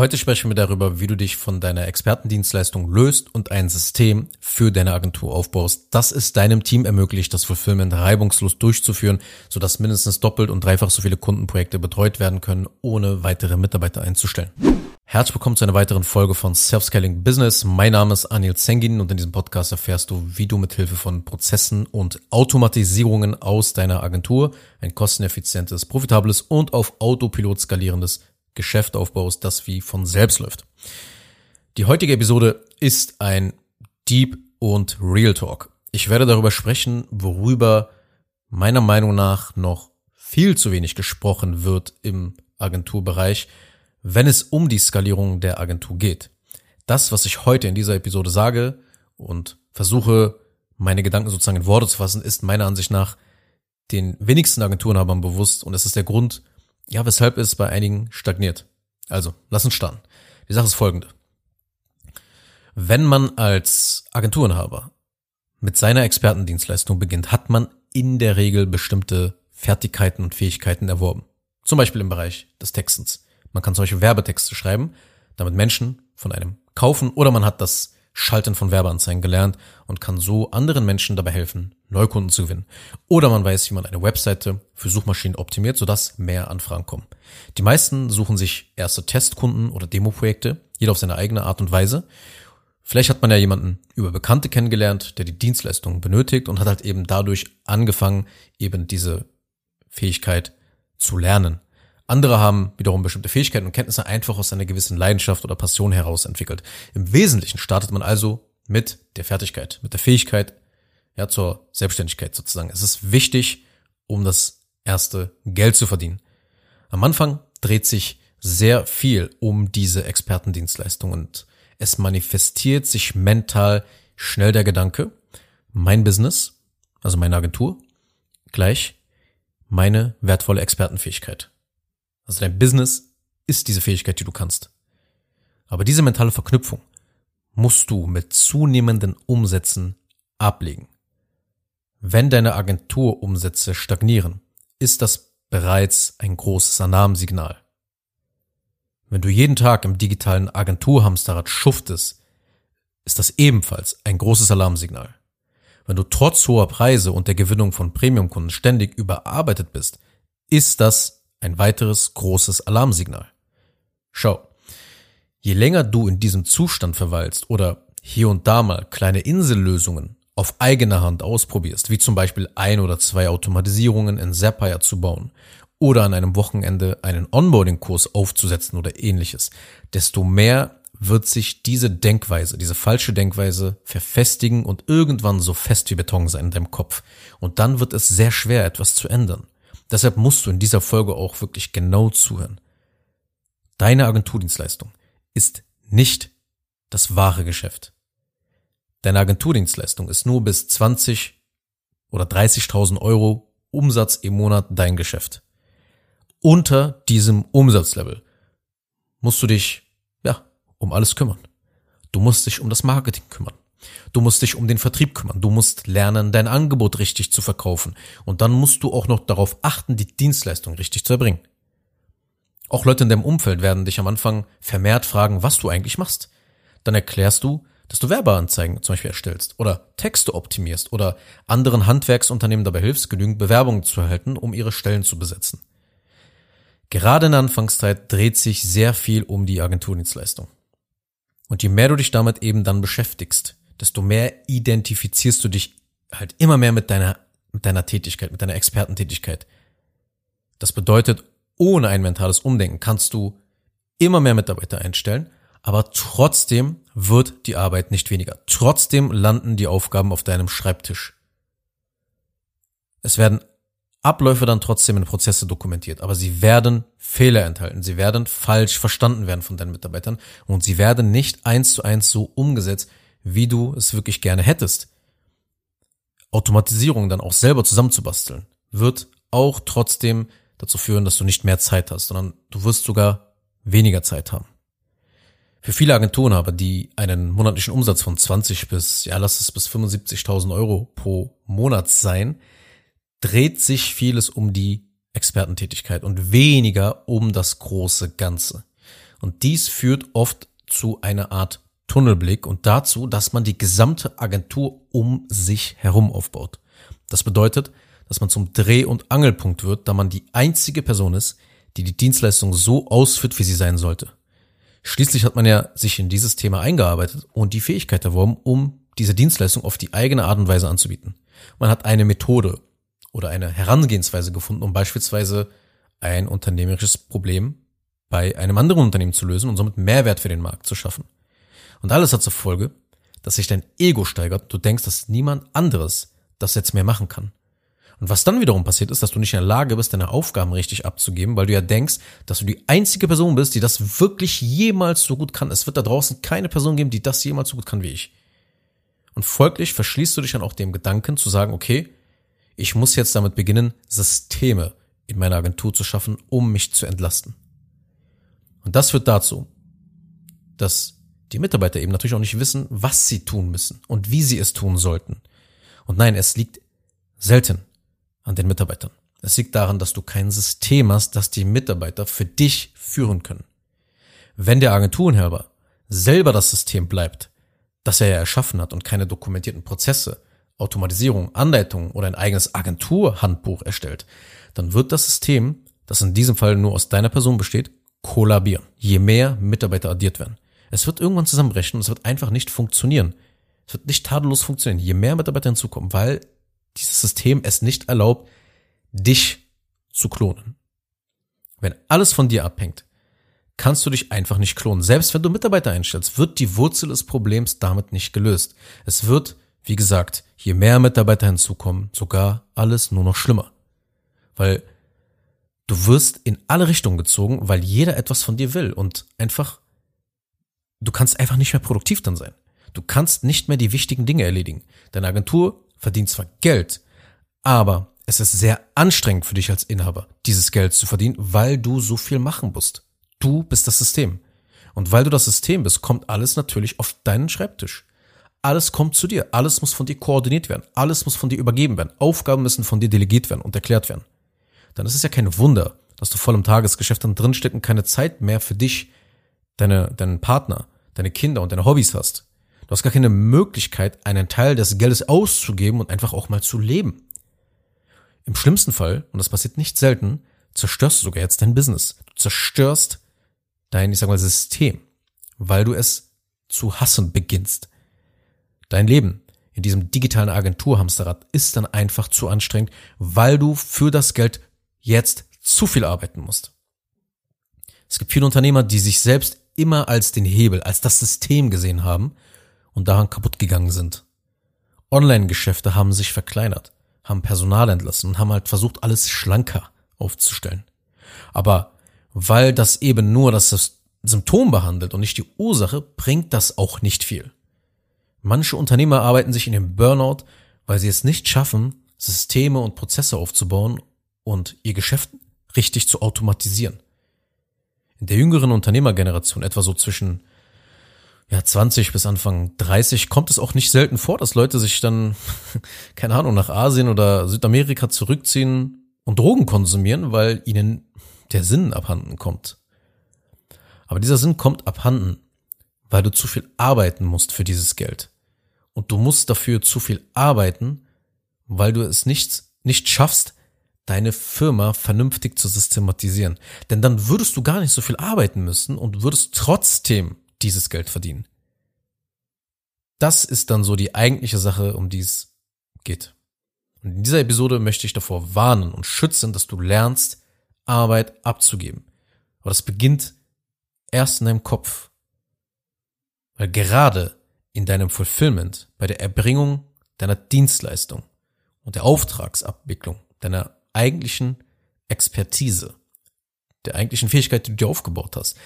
Heute sprechen wir darüber, wie du dich von deiner Expertendienstleistung löst und ein System für deine Agentur aufbaust, das es deinem Team ermöglicht, das Fulfillment reibungslos durchzuführen, sodass mindestens doppelt und dreifach so viele Kundenprojekte betreut werden können, ohne weitere Mitarbeiter einzustellen. Herzlich willkommen zu einer weiteren Folge von Self-Scaling Business. Mein Name ist Anil Zengin und in diesem Podcast erfährst du, wie du mit Hilfe von Prozessen und Automatisierungen aus deiner Agentur ein kosteneffizientes, profitables und auf Autopilot skalierendes Geschäft aufbaust, das wie von selbst läuft. Die heutige Episode ist ein Deep und Real Talk. Ich werde darüber sprechen, worüber meiner Meinung nach noch viel zu wenig gesprochen wird im Agenturbereich, wenn es um die Skalierung der Agentur geht. Das, was ich heute in dieser Episode sage und versuche, meine Gedanken sozusagen in Worte zu fassen, ist meiner Ansicht nach den wenigsten Agenturenhabern bewusst und es ist der Grund, ja, weshalb es bei einigen stagniert. Also, lass uns starten. Die Sache ist folgende. Wenn man als Agenturenhaber mit seiner Expertendienstleistung beginnt, hat man in der Regel bestimmte Fertigkeiten und Fähigkeiten erworben. Zum Beispiel im Bereich des Textens. Man kann solche Werbetexte schreiben, damit Menschen von einem kaufen oder man hat das Schalten von Werbeanzeigen gelernt und kann so anderen Menschen dabei helfen, Neukunden zu gewinnen. Oder man weiß, wie man eine Webseite für Suchmaschinen optimiert, sodass mehr Anfragen kommen. Die meisten suchen sich erste Testkunden oder Demoprojekte, jeder auf seine eigene Art und Weise. Vielleicht hat man ja jemanden über Bekannte kennengelernt, der die Dienstleistung benötigt und hat halt eben dadurch angefangen, eben diese Fähigkeit zu lernen. Andere haben wiederum bestimmte Fähigkeiten und Kenntnisse einfach aus einer gewissen Leidenschaft oder Passion heraus entwickelt. Im Wesentlichen startet man also mit der Fertigkeit, mit der Fähigkeit, ja, zur Selbstständigkeit sozusagen. Es ist wichtig, um das erste Geld zu verdienen. Am Anfang dreht sich sehr viel um diese Expertendienstleistung und es manifestiert sich mental schnell der Gedanke, mein Business, also meine Agentur, gleich meine wertvolle Expertenfähigkeit. Also dein Business ist diese Fähigkeit, die du kannst. Aber diese mentale Verknüpfung musst du mit zunehmenden Umsätzen ablegen. Wenn deine Agenturumsätze stagnieren, ist das bereits ein großes Alarmsignal. Wenn du jeden Tag im digitalen Agenturhamsterrad schuftest, ist das ebenfalls ein großes Alarmsignal. Wenn du trotz hoher Preise und der Gewinnung von Premiumkunden ständig überarbeitet bist, ist das ein weiteres großes Alarmsignal. Schau, je länger du in diesem Zustand verweilst oder hier und da mal kleine Insellösungen auf eigene Hand ausprobierst, wie zum Beispiel ein oder zwei Automatisierungen in Zapier zu bauen oder an einem Wochenende einen Onboarding-Kurs aufzusetzen oder ähnliches, desto mehr wird sich diese Denkweise, diese falsche Denkweise verfestigen und irgendwann so fest wie Beton sein in deinem Kopf. Und dann wird es sehr schwer, etwas zu ändern. Deshalb musst du in dieser Folge auch wirklich genau zuhören. Deine Agenturdienstleistung ist nicht das wahre Geschäft. Deine Agenturdienstleistung ist nur bis 20 oder 30.000 Euro Umsatz im Monat dein Geschäft. Unter diesem Umsatzlevel musst du dich, ja, um alles kümmern. Du musst dich um das Marketing kümmern. Du musst dich um den Vertrieb kümmern. Du musst lernen, dein Angebot richtig zu verkaufen. Und dann musst du auch noch darauf achten, die Dienstleistung richtig zu erbringen. Auch Leute in deinem Umfeld werden dich am Anfang vermehrt fragen, was du eigentlich machst. Dann erklärst du, dass du Werbeanzeigen zum Beispiel erstellst oder Texte optimierst oder anderen Handwerksunternehmen dabei hilfst, genügend Bewerbungen zu erhalten, um ihre Stellen zu besetzen. Gerade in der Anfangszeit dreht sich sehr viel um die Agenturdienstleistung. Und je mehr du dich damit eben dann beschäftigst, desto mehr identifizierst du dich halt immer mehr mit deiner, mit deiner Tätigkeit, mit deiner Expertentätigkeit. Das bedeutet, ohne ein mentales Umdenken kannst du immer mehr Mitarbeiter einstellen, aber trotzdem wird die Arbeit nicht weniger. Trotzdem landen die Aufgaben auf deinem Schreibtisch. Es werden Abläufe dann trotzdem in Prozesse dokumentiert, aber sie werden Fehler enthalten, sie werden falsch verstanden werden von deinen Mitarbeitern und sie werden nicht eins zu eins so umgesetzt, wie du es wirklich gerne hättest. Automatisierung dann auch selber zusammenzubasteln, wird auch trotzdem dazu führen, dass du nicht mehr Zeit hast, sondern du wirst sogar weniger Zeit haben. Für viele Agenturen aber, die einen monatlichen Umsatz von 20 bis, ja, lass es bis 75.000 Euro pro Monat sein, dreht sich vieles um die Expertentätigkeit und weniger um das große Ganze. Und dies führt oft zu einer Art Tunnelblick und dazu, dass man die gesamte Agentur um sich herum aufbaut. Das bedeutet, dass man zum Dreh- und Angelpunkt wird, da man die einzige Person ist, die die Dienstleistung so ausführt, wie sie sein sollte. Schließlich hat man ja sich in dieses Thema eingearbeitet und die Fähigkeit erworben, um diese Dienstleistung auf die eigene Art und Weise anzubieten. Man hat eine Methode oder eine Herangehensweise gefunden, um beispielsweise ein unternehmerisches Problem bei einem anderen Unternehmen zu lösen und somit Mehrwert für den Markt zu schaffen. Und alles hat zur Folge, dass sich dein Ego steigert, du denkst, dass niemand anderes das jetzt mehr machen kann. Und was dann wiederum passiert ist, dass du nicht in der Lage bist, deine Aufgaben richtig abzugeben, weil du ja denkst, dass du die einzige Person bist, die das wirklich jemals so gut kann. Es wird da draußen keine Person geben, die das jemals so gut kann wie ich. Und folglich verschließt du dich dann auch dem Gedanken zu sagen, okay, ich muss jetzt damit beginnen, Systeme in meiner Agentur zu schaffen, um mich zu entlasten. Und das führt dazu, dass die Mitarbeiter eben natürlich auch nicht wissen, was sie tun müssen und wie sie es tun sollten. Und nein, es liegt selten an den Mitarbeitern. Es liegt daran, dass du kein System hast, das die Mitarbeiter für dich führen können. Wenn der Agenturenherber selber das System bleibt, das er ja erschaffen hat und keine dokumentierten Prozesse, Automatisierung, Anleitungen oder ein eigenes Agenturhandbuch erstellt, dann wird das System, das in diesem Fall nur aus deiner Person besteht, kollabieren, je mehr Mitarbeiter addiert werden. Es wird irgendwann zusammenbrechen und es wird einfach nicht funktionieren. Es wird nicht tadellos funktionieren, je mehr Mitarbeiter hinzukommen, weil dieses System es nicht erlaubt, dich zu klonen. Wenn alles von dir abhängt, kannst du dich einfach nicht klonen. Selbst wenn du Mitarbeiter einstellst, wird die Wurzel des Problems damit nicht gelöst. Es wird, wie gesagt, je mehr Mitarbeiter hinzukommen, sogar alles nur noch schlimmer. Weil du wirst in alle Richtungen gezogen, weil jeder etwas von dir will und einfach, du kannst einfach nicht mehr produktiv dann sein. Du kannst nicht mehr die wichtigen Dinge erledigen. Deine Agentur verdient zwar Geld, aber es ist sehr anstrengend für dich als Inhaber, dieses Geld zu verdienen, weil du so viel machen musst. Du bist das System. Und weil du das System bist, kommt alles natürlich auf deinen Schreibtisch. Alles kommt zu dir. Alles muss von dir koordiniert werden. Alles muss von dir übergeben werden. Aufgaben müssen von dir delegiert werden und erklärt werden. Dann ist es ja kein Wunder, dass du voll im Tagesgeschäft dann drinsteckst und keine Zeit mehr für dich, deine, deinen Partner, deine Kinder und deine Hobbys hast. Du hast gar keine Möglichkeit, einen Teil des Geldes auszugeben und einfach auch mal zu leben. Im schlimmsten Fall, und das passiert nicht selten, zerstörst du sogar jetzt dein Business. Du zerstörst dein, ich sag mal, System, weil du es zu hassen beginnst. Dein Leben in diesem digitalen Agenturhamsterrad ist dann einfach zu anstrengend, weil du für das Geld jetzt zu viel arbeiten musst. Es gibt viele Unternehmer, die sich selbst immer als den Hebel, als das System gesehen haben und daran kaputt gegangen sind. Online-Geschäfte haben sich verkleinert, haben Personal entlassen und haben halt versucht, alles schlanker aufzustellen. Aber weil das eben nur das Symptom behandelt und nicht die Ursache, bringt das auch nicht viel. Manche Unternehmer arbeiten sich in den Burnout, weil sie es nicht schaffen, Systeme und Prozesse aufzubauen und ihr Geschäft richtig zu automatisieren. In der jüngeren Unternehmergeneration, etwa so zwischen ja, 20 bis Anfang 30 kommt es auch nicht selten vor, dass Leute sich dann, keine Ahnung, nach Asien oder Südamerika zurückziehen und Drogen konsumieren, weil ihnen der Sinn abhanden kommt. Aber dieser Sinn kommt abhanden, weil du zu viel arbeiten musst für dieses Geld. Und du musst dafür zu viel arbeiten, weil du es nicht, nicht schaffst, deine Firma vernünftig zu systematisieren. Denn dann würdest du gar nicht so viel arbeiten müssen und würdest trotzdem dieses Geld verdienen. Das ist dann so die eigentliche Sache, um die es geht. Und in dieser Episode möchte ich davor warnen und schützen, dass du lernst, Arbeit abzugeben. Aber das beginnt erst in deinem Kopf. Weil gerade in deinem Fulfillment, bei der Erbringung deiner Dienstleistung und der Auftragsabwicklung, deiner eigentlichen Expertise, der eigentlichen Fähigkeit, die du dir aufgebaut hast,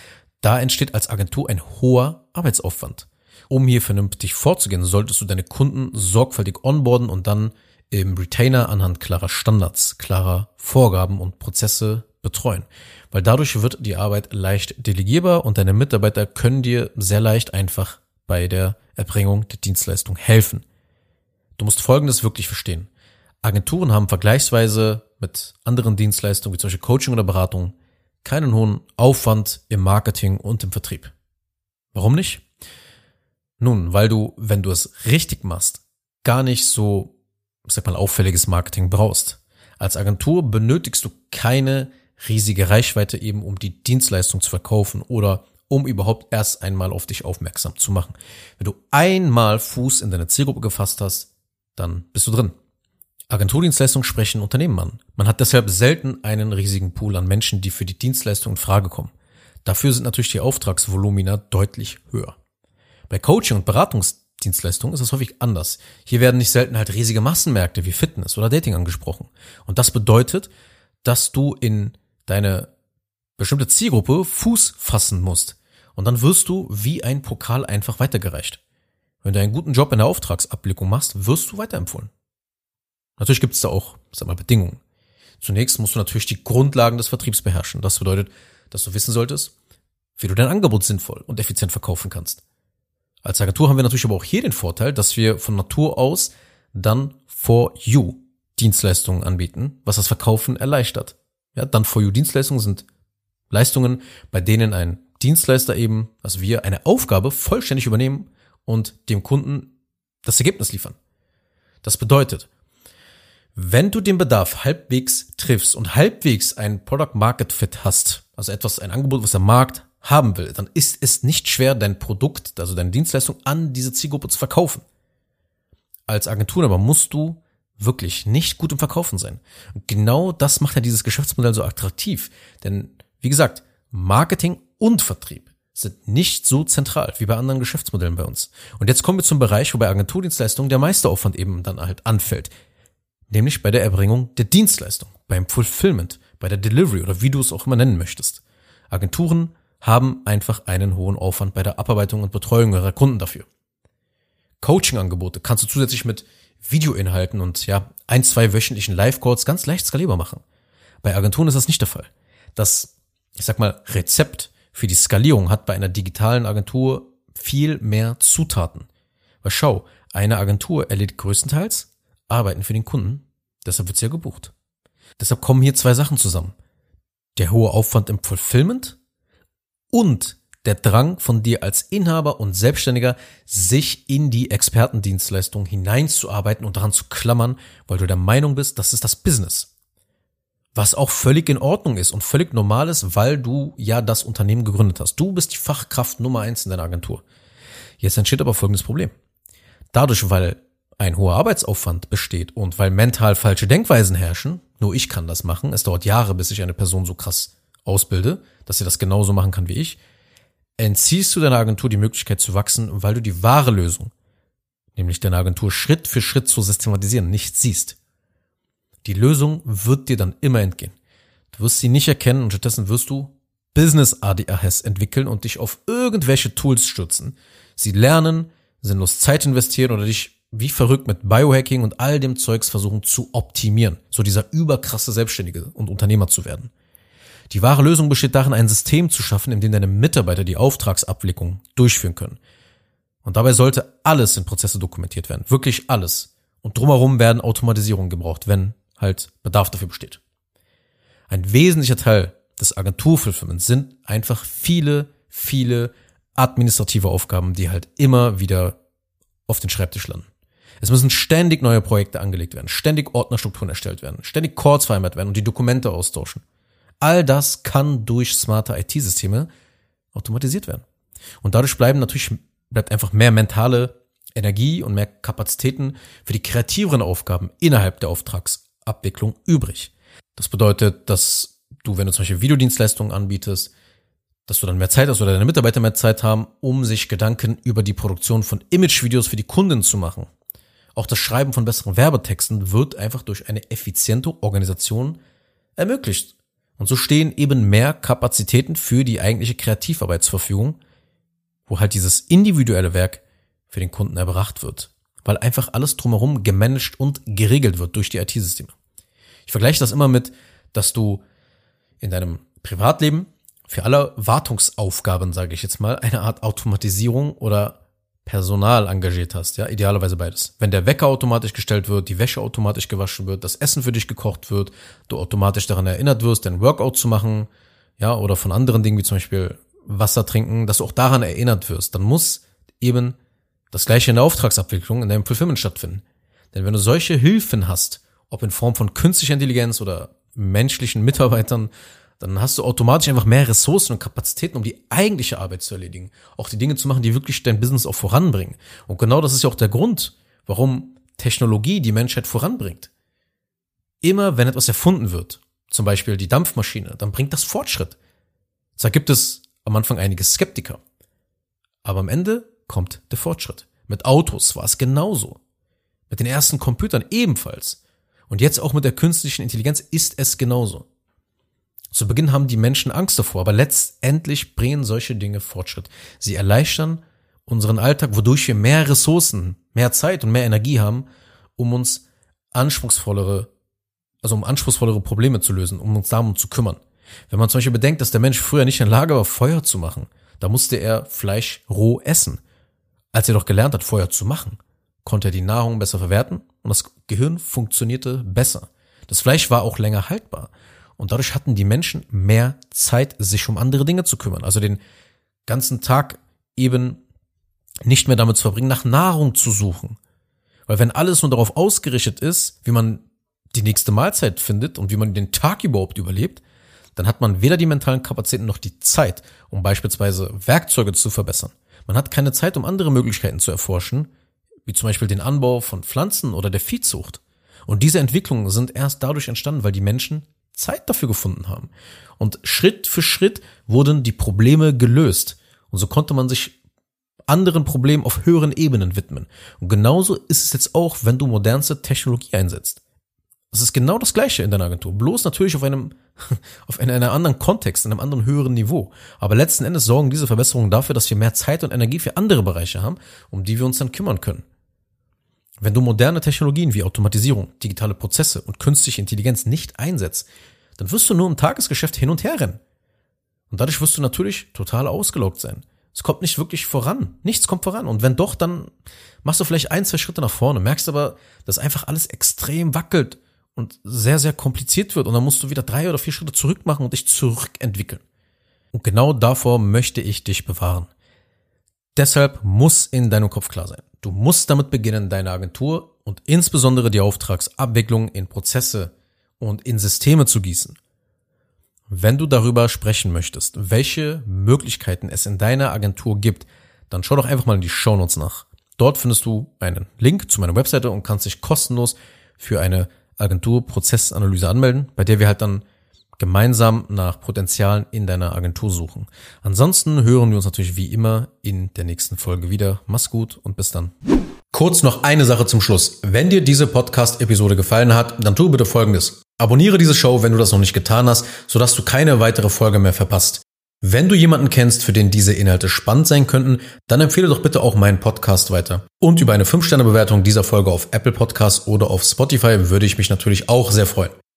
da entsteht als Agentur ein hoher Arbeitsaufwand. Um hier vernünftig vorzugehen, solltest du deine Kunden sorgfältig onboarden und dann im Retainer anhand klarer Standards, klarer Vorgaben und Prozesse betreuen. Weil dadurch wird die Arbeit leicht delegierbar und deine Mitarbeiter können dir sehr leicht einfach bei der Erbringung der Dienstleistung helfen. Du musst Folgendes wirklich verstehen. Agenturen haben vergleichsweise mit anderen Dienstleistungen wie zum Beispiel Coaching oder Beratung keinen hohen Aufwand im Marketing und im Vertrieb. Warum nicht? Nun, weil du, wenn du es richtig machst, gar nicht so, sag mal, auffälliges Marketing brauchst. Als Agentur benötigst du keine riesige Reichweite eben, um die Dienstleistung zu verkaufen oder um überhaupt erst einmal auf dich aufmerksam zu machen. Wenn du einmal Fuß in deine Zielgruppe gefasst hast, dann bist du drin. Agenturdienstleistungen sprechen Unternehmen an. Man hat deshalb selten einen riesigen Pool an Menschen, die für die Dienstleistung in Frage kommen. Dafür sind natürlich die Auftragsvolumina deutlich höher. Bei Coaching und Beratungsdienstleistungen ist es häufig anders. Hier werden nicht selten halt riesige Massenmärkte wie Fitness oder Dating angesprochen. Und das bedeutet, dass du in deine bestimmte Zielgruppe Fuß fassen musst. Und dann wirst du wie ein Pokal einfach weitergereicht. Wenn du einen guten Job in der Auftragsabblickung machst, wirst du weiterempfohlen. Natürlich gibt es da auch, sag mal, Bedingungen. Zunächst musst du natürlich die Grundlagen des Vertriebs beherrschen. Das bedeutet, dass du wissen solltest, wie du dein Angebot sinnvoll und effizient verkaufen kannst. Als Agentur haben wir natürlich aber auch hier den Vorteil, dass wir von Natur aus dann for you Dienstleistungen anbieten, was das Verkaufen erleichtert. Ja, dann for you Dienstleistungen sind Leistungen, bei denen ein Dienstleister eben, also wir, eine Aufgabe vollständig übernehmen und dem Kunden das Ergebnis liefern. Das bedeutet, wenn du den Bedarf halbwegs triffst und halbwegs ein Product Market Fit hast, also etwas, ein Angebot, was der Markt haben will, dann ist es nicht schwer, dein Produkt, also deine Dienstleistung an diese Zielgruppe zu verkaufen. Als Agentur aber musst du wirklich nicht gut im Verkaufen sein. Und genau das macht ja dieses Geschäftsmodell so attraktiv. Denn, wie gesagt, Marketing und Vertrieb sind nicht so zentral wie bei anderen Geschäftsmodellen bei uns. Und jetzt kommen wir zum Bereich, wo bei Agenturdienstleistungen der meiste Aufwand eben dann halt anfällt nämlich bei der Erbringung der Dienstleistung, beim Fulfillment, bei der Delivery oder wie du es auch immer nennen möchtest. Agenturen haben einfach einen hohen Aufwand bei der Abarbeitung und Betreuung ihrer Kunden dafür. Coaching-Angebote kannst du zusätzlich mit Videoinhalten und ja, ein, zwei wöchentlichen Live-Calls ganz leicht skalierbar machen. Bei Agenturen ist das nicht der Fall. Das, ich sag mal, Rezept für die Skalierung hat bei einer digitalen Agentur viel mehr Zutaten. Weil schau, eine Agentur erledigt größtenteils Arbeiten für den Kunden, deshalb wird sie ja gebucht. Deshalb kommen hier zwei Sachen zusammen. Der hohe Aufwand im Fulfillment und der Drang von dir als Inhaber und Selbstständiger, sich in die Expertendienstleistung hineinzuarbeiten und daran zu klammern, weil du der Meinung bist, das ist das Business. Was auch völlig in Ordnung ist und völlig normal ist, weil du ja das Unternehmen gegründet hast. Du bist die Fachkraft Nummer eins in deiner Agentur. Jetzt entsteht aber folgendes Problem. Dadurch, weil ein hoher Arbeitsaufwand besteht und weil mental falsche Denkweisen herrschen, nur ich kann das machen, es dauert Jahre, bis ich eine Person so krass ausbilde, dass sie das genauso machen kann wie ich, entziehst du deiner Agentur die Möglichkeit zu wachsen, weil du die wahre Lösung, nämlich deine Agentur Schritt für Schritt zu systematisieren, nicht siehst. Die Lösung wird dir dann immer entgehen. Du wirst sie nicht erkennen und stattdessen wirst du Business ADHS entwickeln und dich auf irgendwelche Tools stürzen, sie lernen, sinnlos Zeit investieren oder dich wie verrückt mit Biohacking und all dem Zeugs versuchen zu optimieren, so dieser überkrasse Selbstständige und Unternehmer zu werden. Die wahre Lösung besteht darin, ein System zu schaffen, in dem deine Mitarbeiter die Auftragsabwicklung durchführen können. Und dabei sollte alles in Prozesse dokumentiert werden, wirklich alles. Und drumherum werden Automatisierungen gebraucht, wenn halt Bedarf dafür besteht. Ein wesentlicher Teil des Agenturfulfillments sind einfach viele, viele administrative Aufgaben, die halt immer wieder auf den Schreibtisch landen. Es müssen ständig neue Projekte angelegt werden, ständig Ordnerstrukturen erstellt werden, ständig Calls vereinbart werden und die Dokumente austauschen. All das kann durch smarte IT-Systeme automatisiert werden. Und dadurch bleiben natürlich, bleibt einfach mehr mentale Energie und mehr Kapazitäten für die kreativeren Aufgaben innerhalb der Auftragsabwicklung übrig. Das bedeutet, dass du, wenn du zum Beispiel Videodienstleistungen anbietest, dass du dann mehr Zeit hast oder deine Mitarbeiter mehr Zeit haben, um sich Gedanken über die Produktion von Imagevideos für die Kunden zu machen. Auch das Schreiben von besseren Werbetexten wird einfach durch eine effiziente Organisation ermöglicht. Und so stehen eben mehr Kapazitäten für die eigentliche Kreativarbeit zur Verfügung, wo halt dieses individuelle Werk für den Kunden erbracht wird, weil einfach alles drumherum gemanagt und geregelt wird durch die IT-Systeme. Ich vergleiche das immer mit, dass du in deinem Privatleben für alle Wartungsaufgaben, sage ich jetzt mal, eine Art Automatisierung oder Personal engagiert hast, ja, idealerweise beides. Wenn der Wecker automatisch gestellt wird, die Wäsche automatisch gewaschen wird, das Essen für dich gekocht wird, du automatisch daran erinnert wirst, dein Workout zu machen, ja, oder von anderen Dingen wie zum Beispiel Wasser trinken, dass du auch daran erinnert wirst, dann muss eben das gleiche in der Auftragsabwicklung, in deinem Fulfillment stattfinden. Denn wenn du solche Hilfen hast, ob in Form von künstlicher Intelligenz oder menschlichen Mitarbeitern, dann hast du automatisch einfach mehr Ressourcen und Kapazitäten, um die eigentliche Arbeit zu erledigen. Auch die Dinge zu machen, die wirklich dein Business auch voranbringen. Und genau das ist ja auch der Grund, warum Technologie die Menschheit voranbringt. Immer wenn etwas erfunden wird, zum Beispiel die Dampfmaschine, dann bringt das Fortschritt. Zwar gibt es am Anfang einige Skeptiker, aber am Ende kommt der Fortschritt. Mit Autos war es genauso. Mit den ersten Computern ebenfalls. Und jetzt auch mit der künstlichen Intelligenz ist es genauso. Zu Beginn haben die Menschen Angst davor, aber letztendlich bringen solche Dinge Fortschritt. Sie erleichtern unseren Alltag, wodurch wir mehr Ressourcen, mehr Zeit und mehr Energie haben, um uns anspruchsvollere, also um anspruchsvollere Probleme zu lösen, um uns darum zu kümmern. Wenn man zum Beispiel bedenkt, dass der Mensch früher nicht in der Lage war, Feuer zu machen, da musste er Fleisch roh essen. Als er doch gelernt hat, Feuer zu machen, konnte er die Nahrung besser verwerten und das Gehirn funktionierte besser. Das Fleisch war auch länger haltbar. Und dadurch hatten die Menschen mehr Zeit, sich um andere Dinge zu kümmern. Also den ganzen Tag eben nicht mehr damit zu verbringen, nach Nahrung zu suchen. Weil wenn alles nur darauf ausgerichtet ist, wie man die nächste Mahlzeit findet und wie man den Tag überhaupt überlebt, dann hat man weder die mentalen Kapazitäten noch die Zeit, um beispielsweise Werkzeuge zu verbessern. Man hat keine Zeit, um andere Möglichkeiten zu erforschen, wie zum Beispiel den Anbau von Pflanzen oder der Viehzucht. Und diese Entwicklungen sind erst dadurch entstanden, weil die Menschen Zeit dafür gefunden haben. Und Schritt für Schritt wurden die Probleme gelöst. Und so konnte man sich anderen Problemen auf höheren Ebenen widmen. Und genauso ist es jetzt auch, wenn du modernste Technologie einsetzt. Das ist genau das Gleiche in deiner Agentur. Bloß natürlich auf einem, auf in einem anderen Kontext, in einem anderen höheren Niveau. Aber letzten Endes sorgen diese Verbesserungen dafür, dass wir mehr Zeit und Energie für andere Bereiche haben, um die wir uns dann kümmern können. Wenn du moderne Technologien wie Automatisierung, digitale Prozesse und künstliche Intelligenz nicht einsetzt, dann wirst du nur im Tagesgeschäft hin und her rennen. Und dadurch wirst du natürlich total ausgelaugt sein. Es kommt nicht wirklich voran. Nichts kommt voran. Und wenn doch, dann machst du vielleicht ein, zwei Schritte nach vorne, merkst aber, dass einfach alles extrem wackelt und sehr, sehr kompliziert wird. Und dann musst du wieder drei oder vier Schritte zurück machen und dich zurückentwickeln. Und genau davor möchte ich dich bewahren. Deshalb muss in deinem Kopf klar sein. Du musst damit beginnen, deine Agentur und insbesondere die Auftragsabwicklung in Prozesse und in Systeme zu gießen. Wenn du darüber sprechen möchtest, welche Möglichkeiten es in deiner Agentur gibt, dann schau doch einfach mal in die Show Notes nach. Dort findest du einen Link zu meiner Webseite und kannst dich kostenlos für eine Agenturprozessanalyse anmelden, bei der wir halt dann gemeinsam nach Potenzialen in deiner Agentur suchen. Ansonsten hören wir uns natürlich wie immer in der nächsten Folge wieder. Mach's gut und bis dann. Kurz noch eine Sache zum Schluss. Wenn dir diese Podcast-Episode gefallen hat, dann tu bitte Folgendes. Abonniere diese Show, wenn du das noch nicht getan hast, sodass du keine weitere Folge mehr verpasst. Wenn du jemanden kennst, für den diese Inhalte spannend sein könnten, dann empfehle doch bitte auch meinen Podcast weiter. Und über eine 5-Sterne-Bewertung dieser Folge auf Apple Podcasts oder auf Spotify würde ich mich natürlich auch sehr freuen.